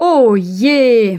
Oh je!